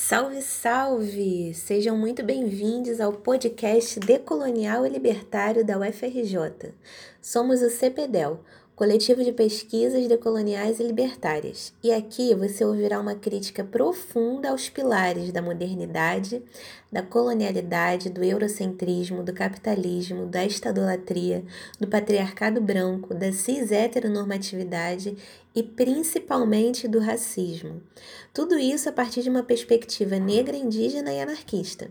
Salve, salve! Sejam muito bem-vindos ao podcast Decolonial e Libertário da UFRJ. Somos o CPDEL, Coletivo de Pesquisas Decoloniais e Libertárias, e aqui você ouvirá uma crítica profunda aos pilares da modernidade, da colonialidade, do eurocentrismo, do capitalismo, da estadolatria, do patriarcado branco, da cis-heteronormatividade e principalmente do racismo. Tudo isso a partir de uma perspectiva negra, indígena e anarquista.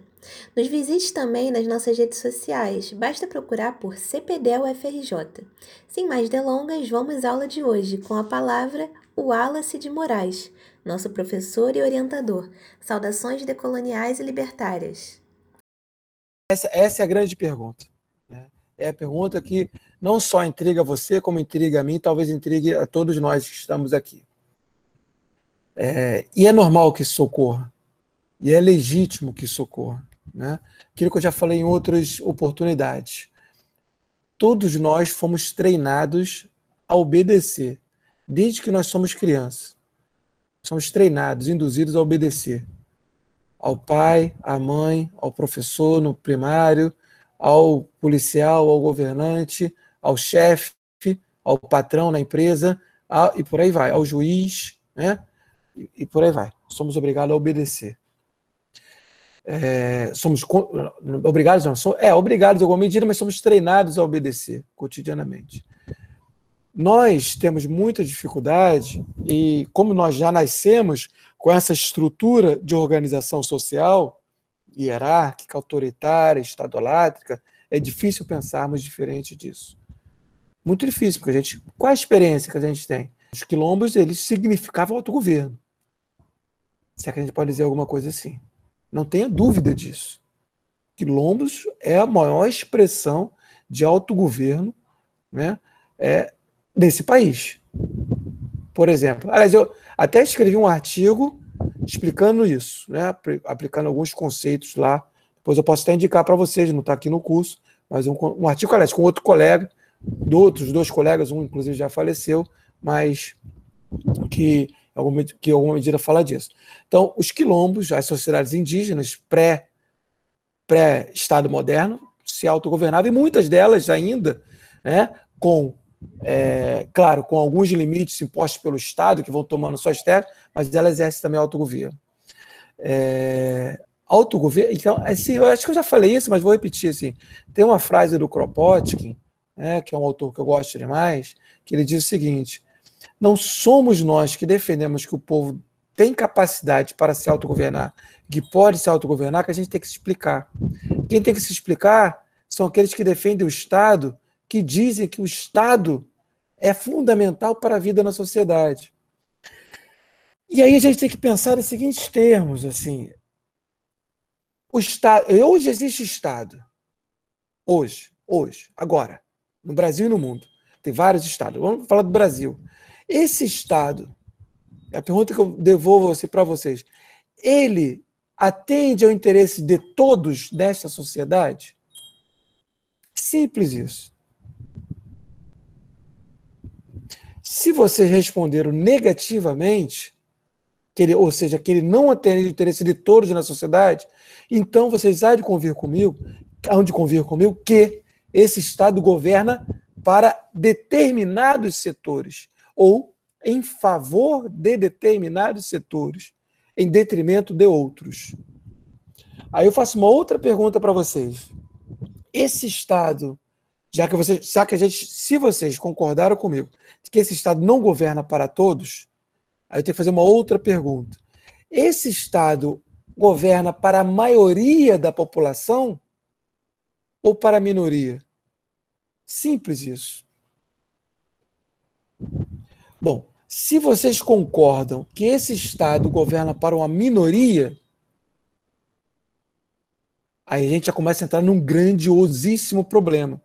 Nos visite também nas nossas redes sociais, basta procurar por CPD UFRJ. Sem mais delongas, vamos à aula de hoje com a palavra Wallace de Moraes, nosso professor e orientador. Saudações decoloniais e libertárias. Essa, essa é a grande pergunta. Né? É a pergunta que não só intriga você, como intriga a mim, talvez intrigue a todos nós que estamos aqui. É, e é normal que isso ocorra. E é legítimo que isso ocorra. Né? Aquilo que eu já falei em outras oportunidades. Todos nós fomos treinados a obedecer, desde que nós somos crianças. Somos treinados, induzidos a obedecer ao pai, à mãe, ao professor no primário, ao policial, ao governante, ao chefe, ao patrão na empresa, e por aí vai, ao juiz, né? E, e por aí vai. Somos obrigados a obedecer é, somos obrigados, não, somos, é, obrigados em alguma medida, mas somos treinados a obedecer cotidianamente. Nós temos muita dificuldade e, como nós já nascemos com essa estrutura de organização social, hierárquica, autoritária, estadolátrica, é difícil pensarmos diferente disso. Muito difícil, porque a gente. Qual a experiência que a gente tem? Os quilombos, eles significavam autogoverno. Se é que a gente pode dizer alguma coisa assim. Não tenha dúvida disso. Quilombos é a maior expressão de autogoverno né, é, desse país. Por exemplo, aliás, eu até escrevi um artigo explicando isso, né, aplicando alguns conceitos lá. Depois eu posso até indicar para vocês, não está aqui no curso, mas um, um artigo, aliás, com outro colega, do outros dois colegas, um inclusive já faleceu, mas que que alguma medida fala disso. Então, os quilombos, as sociedades indígenas pré, pré-Estado moderno, se autogovernavam, e muitas delas ainda, né, com, é, claro, com alguns limites impostos pelo Estado, que vão tomando suas terras, mas elas exercem também autogoverno. É, autogoverno, então, assim, eu acho que eu já falei isso, mas vou repetir, assim, tem uma frase do Kropotkin, né, que é um autor que eu gosto demais, que ele diz o seguinte, não somos nós que defendemos que o povo tem capacidade para se autogovernar, que pode se autogovernar, que a gente tem que se explicar. Quem tem que se explicar são aqueles que defendem o Estado, que dizem que o Estado é fundamental para a vida na sociedade. E aí a gente tem que pensar em seguintes termos, assim. O Estado, hoje existe Estado. Hoje, hoje, agora, no Brasil e no mundo. Tem vários estados. Vamos falar do Brasil. Esse Estado, a pergunta que eu devolvo para vocês, ele atende ao interesse de todos desta sociedade? Simples isso. Se vocês responderam negativamente, que ele, ou seja, que ele não atende ao interesse de todos na sociedade, então vocês há de convir comigo, há de convir comigo que esse Estado governa para determinados setores ou em favor de determinados setores, em detrimento de outros. Aí eu faço uma outra pergunta para vocês. Esse Estado, já que vocês, já que a gente, se vocês concordaram comigo que esse Estado não governa para todos, aí eu tenho que fazer uma outra pergunta. Esse Estado governa para a maioria da população ou para a minoria? Simples isso. Bom, se vocês concordam que esse Estado governa para uma minoria, aí a gente já começa a entrar num grandiosíssimo problema.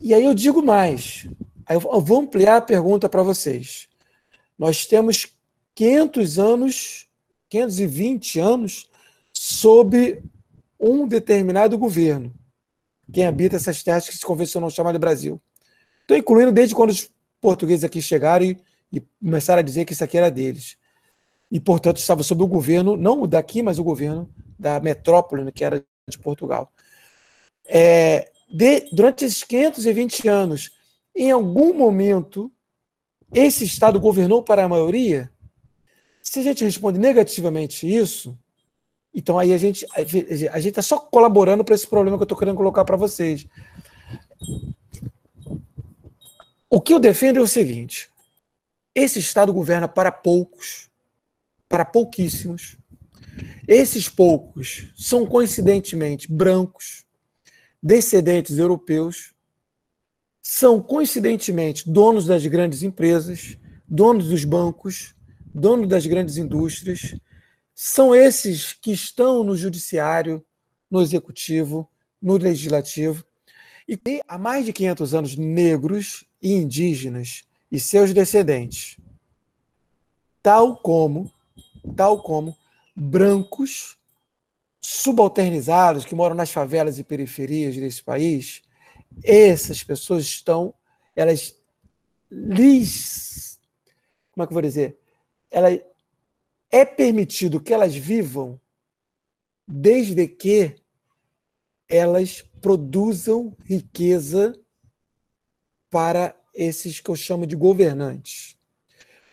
E aí eu digo mais. Eu vou ampliar a pergunta para vocês. Nós temos 500 anos, 520 anos sob um determinado governo. Quem habita essas terras que se convencionou chamar de Brasil. Estou incluindo desde quando os portugueses aqui chegaram e, e começaram a dizer que isso aqui era deles. e, portanto, estava sob o governo, não daqui, mas o governo da metrópole, né, que era de Portugal. É, de, durante esses 520 anos, em algum momento, esse Estado governou para a maioria? Se a gente responde negativamente isso, então aí a gente a gente está só colaborando para esse problema que eu estou querendo colocar para vocês. O que eu defendo é o seguinte: esse Estado governa para poucos, para pouquíssimos. Esses poucos são coincidentemente brancos, descendentes europeus, são coincidentemente donos das grandes empresas, donos dos bancos, donos das grandes indústrias, são esses que estão no judiciário, no executivo, no legislativo, e há mais de 500 anos negros e indígenas e seus descendentes, tal como, tal como brancos subalternizados que moram nas favelas e periferias desse país, essas pessoas estão, elas lhes, como é que eu vou dizer? Ela é permitido que elas vivam desde que elas produzam riqueza para esses que eu chamo de governantes.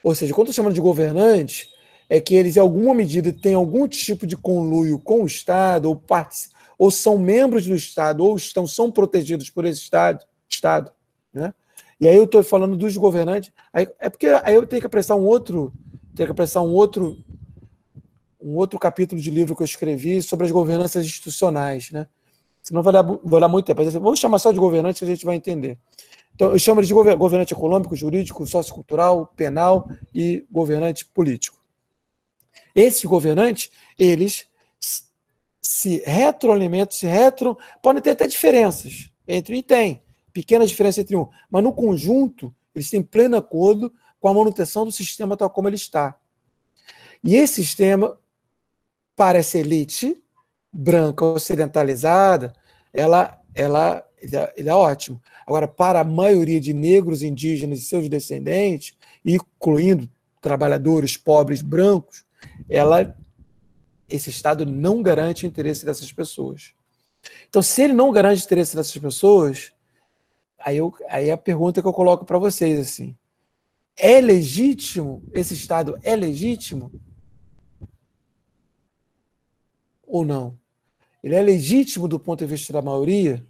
Ou seja, quando eu chamo de governantes, é que eles, em alguma medida, têm algum tipo de conluio com o Estado, ou, ou são membros do Estado, ou estão, são protegidos por esse Estado. estado né? E aí eu estou falando dos governantes. Aí, é porque aí eu tenho que prestar um outro, tenho que prestar um outro, um outro capítulo de livro que eu escrevi sobre as governanças institucionais, né? Senão vai dar, vai dar muito tempo. Vamos chamar só de governante que a gente vai entender. Então, eu chamo de governante econômico, jurídico, sociocultural, penal e governante político. Esses governantes, eles se retroalimentam, se retro. Podem ter até diferenças entre, e tem, pequenas diferenças entre um, mas no conjunto, eles têm pleno acordo com a manutenção do sistema tal como ele está. E esse sistema, para essa elite branca ocidentalizada, ela, ela, ele é, ele é ótimo. Agora, para a maioria de negros, indígenas e seus descendentes, incluindo trabalhadores pobres brancos, ela, esse Estado não garante o interesse dessas pessoas. Então, se ele não garante o interesse dessas pessoas, aí, eu, aí a pergunta que eu coloco para vocês assim: é legítimo? Esse Estado é legítimo? Ou não? Ele é legítimo do ponto de vista da maioria?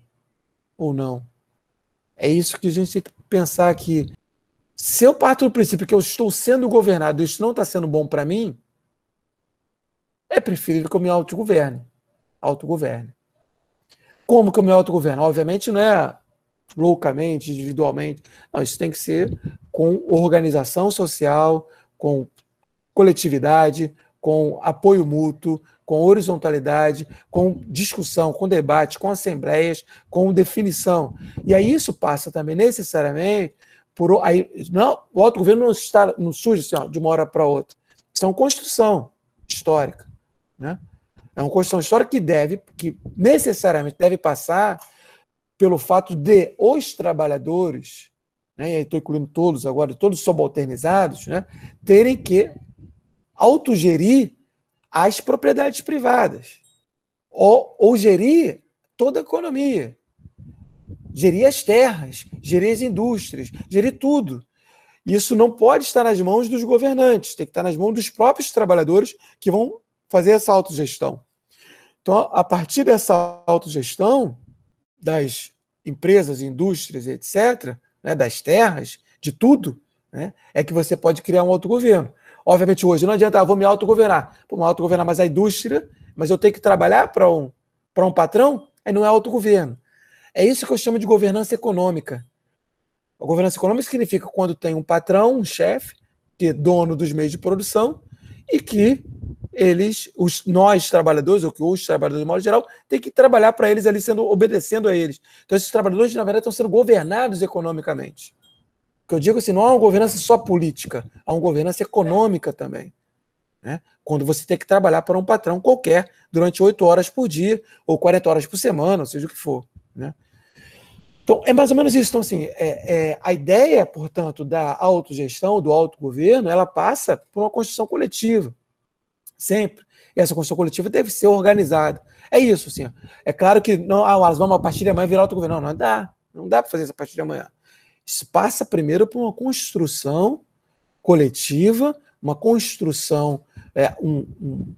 Ou não? É isso que a gente tem que pensar aqui. Se eu parto do princípio que eu estou sendo governado e isso não está sendo bom para mim, é preferível que eu me autogoverne. Autogoverne. Como que eu me autogoverno? Obviamente não é loucamente, individualmente. Não, isso tem que ser com organização social, com coletividade, com apoio mútuo, com horizontalidade, com discussão, com debate, com assembleias, com definição. E aí isso passa também necessariamente por aí não, o autogoverno não está não surge assim, ó, de uma hora para outra. Isso é uma construção histórica, né? É uma construção histórica que deve, que necessariamente deve passar pelo fato de os trabalhadores, né, estou incluindo todos agora, todos subalternizados, né, terem que autogerir as propriedades privadas, ou, ou gerir toda a economia, gerir as terras, gerir as indústrias, gerir tudo. Isso não pode estar nas mãos dos governantes, tem que estar nas mãos dos próprios trabalhadores que vão fazer essa autogestão. Então, a partir dessa autogestão das empresas, indústrias, etc., né, das terras, de tudo, né, é que você pode criar um autogoverno. Obviamente, hoje não adianta, ah, vou me autogovernar. Vou me autogovernar, mas a indústria, mas eu tenho que trabalhar para um, um patrão, aí não é autogoverno. É isso que eu chamo de governança econômica. A governança econômica significa quando tem um patrão, um chefe, que é dono dos meios de produção, e que eles, os nós trabalhadores, ou que os trabalhadores de modo geral, tem que trabalhar para eles ali, sendo obedecendo a eles. Então, esses trabalhadores, na verdade, estão sendo governados economicamente que eu digo assim, não há uma governança só política, há uma governança econômica também. Né? Quando você tem que trabalhar para um patrão qualquer durante oito horas por dia, ou 40 horas por semana, ou seja o que for. Né? Então, é mais ou menos isso. Então, assim, é, é, a ideia, portanto, da autogestão, do autogoverno, ela passa por uma construção coletiva. Sempre. E essa construção coletiva deve ser organizada. É isso, assim. É claro que não, ah, vamos a partir de amanhã virar autogoverno. Não, não dá. Não dá para fazer isso a partir de amanhã. Isso passa primeiro por uma construção coletiva, uma construção, é, um, um,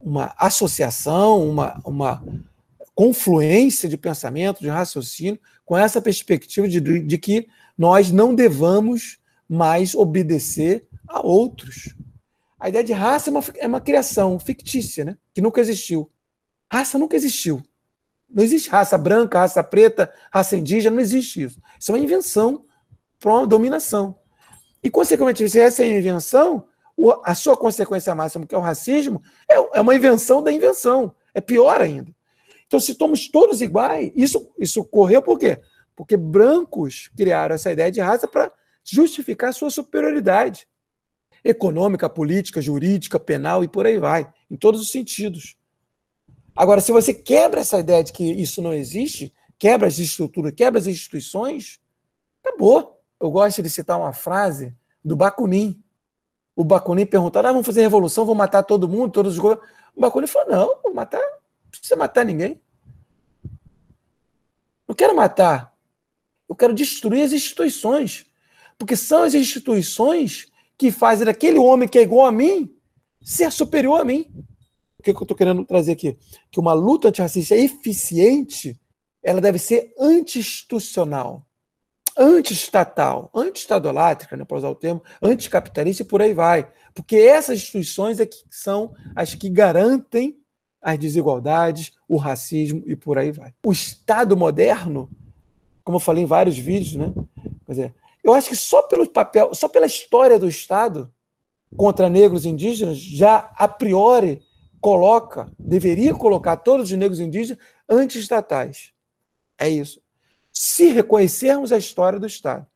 uma associação, uma, uma confluência de pensamento, de raciocínio, com essa perspectiva de, de que nós não devamos mais obedecer a outros. A ideia de raça é uma, é uma criação fictícia, né? que nunca existiu. Raça nunca existiu. Não existe raça branca, raça preta, raça indígena, não existe isso. Isso é uma invenção para uma dominação. E, consequentemente, se essa é a invenção, a sua consequência máxima, que é o racismo, é, é uma invenção da invenção. É pior ainda. Então, se somos todos iguais, isso, isso ocorreu por quê? Porque brancos criaram essa ideia de raça para justificar sua superioridade econômica, política, jurídica, penal e por aí vai, em todos os sentidos. Agora, se você quebra essa ideia de que isso não existe, quebra as estruturas, quebra as instituições, acabou. Eu gosto de citar uma frase do Bakunin. O Bakunin perguntou: ah, vamos fazer revolução, vou matar todo mundo, todos os governos. O Bakunin falou: não, vou matar precisa matar ninguém. Não quero matar. Eu quero destruir as instituições. Porque são as instituições que fazem aquele homem que é igual a mim ser superior a mim. O que, eu estou querendo trazer aqui? Que uma luta antirracista eficiente ela deve ser anti-institucional, anti-estatal, anti-estadolátrica, né, para usar o termo, anticapitalista e por aí vai. Porque essas instituições é que são as que garantem as desigualdades, o racismo e por aí vai. O Estado moderno, como eu falei em vários vídeos, né? Quer dizer, eu acho que só pelo papel, só pela história do Estado contra negros e indígenas, já a priori coloca, deveria colocar todos os negros e indígenas anti-estatais. É isso. Se reconhecermos a história do Estado,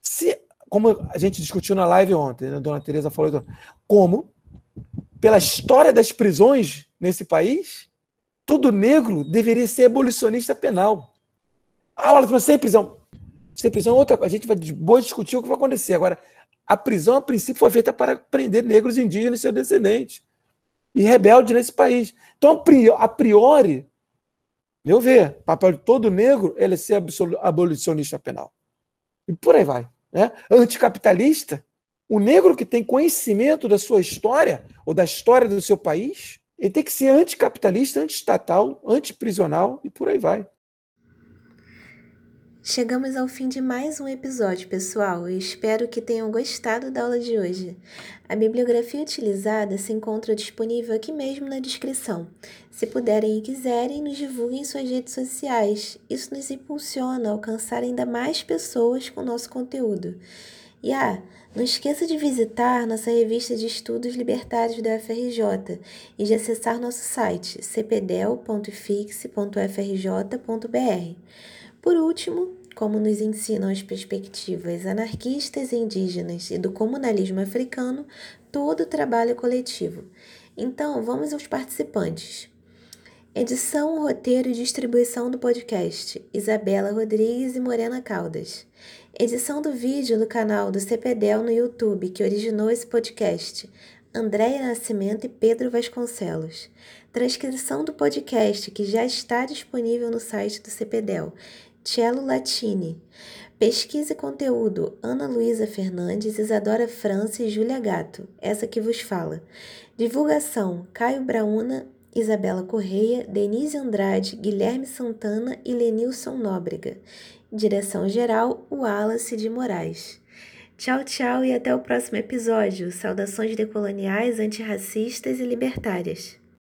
se, como a gente discutiu na live ontem, né, a dona Tereza falou, como, pela história das prisões nesse país, todo negro deveria ser abolicionista penal. Ah, olha, sem prisão. Sem prisão é outra A gente vai de boa discutir o que vai acontecer. Agora, a prisão, a princípio, foi feita para prender negros indígenas e seus descendentes. E rebeldes nesse país. Então, a priori, meu ver, papel de todo negro é ser abolicionista penal. E por aí vai. Né? Anticapitalista, o negro que tem conhecimento da sua história ou da história do seu país, ele tem que ser anticapitalista, antiestatal, antiprisional e por aí vai. Chegamos ao fim de mais um episódio, pessoal, e espero que tenham gostado da aula de hoje. A bibliografia utilizada se encontra disponível aqui mesmo na descrição. Se puderem e quiserem, nos divulguem em suas redes sociais. Isso nos impulsiona a alcançar ainda mais pessoas com nosso conteúdo. E ah, não esqueça de visitar nossa revista de estudos libertários da FRJ e de acessar nosso site cpdel.fix.frj.br. Por último, como nos ensinam as perspectivas anarquistas e indígenas e do comunalismo africano, todo trabalho coletivo. Então, vamos aos participantes. Edição, roteiro e distribuição do podcast: Isabela Rodrigues e Morena Caldas. Edição do vídeo do canal do CPDEL no YouTube, que originou esse podcast, Andréia Nascimento e Pedro Vasconcelos. Transcrição do podcast, que já está disponível no site do CPDEL, Cello Latini. Pesquisa e conteúdo, Ana Luísa Fernandes, Isadora França e Júlia Gato, essa que vos fala. Divulgação, Caio Brauna, Isabela Correia, Denise Andrade, Guilherme Santana e Lenilson Nóbrega. Direção-geral, Wallace de Moraes. Tchau, tchau e até o próximo episódio. Saudações decoloniais, antirracistas e libertárias.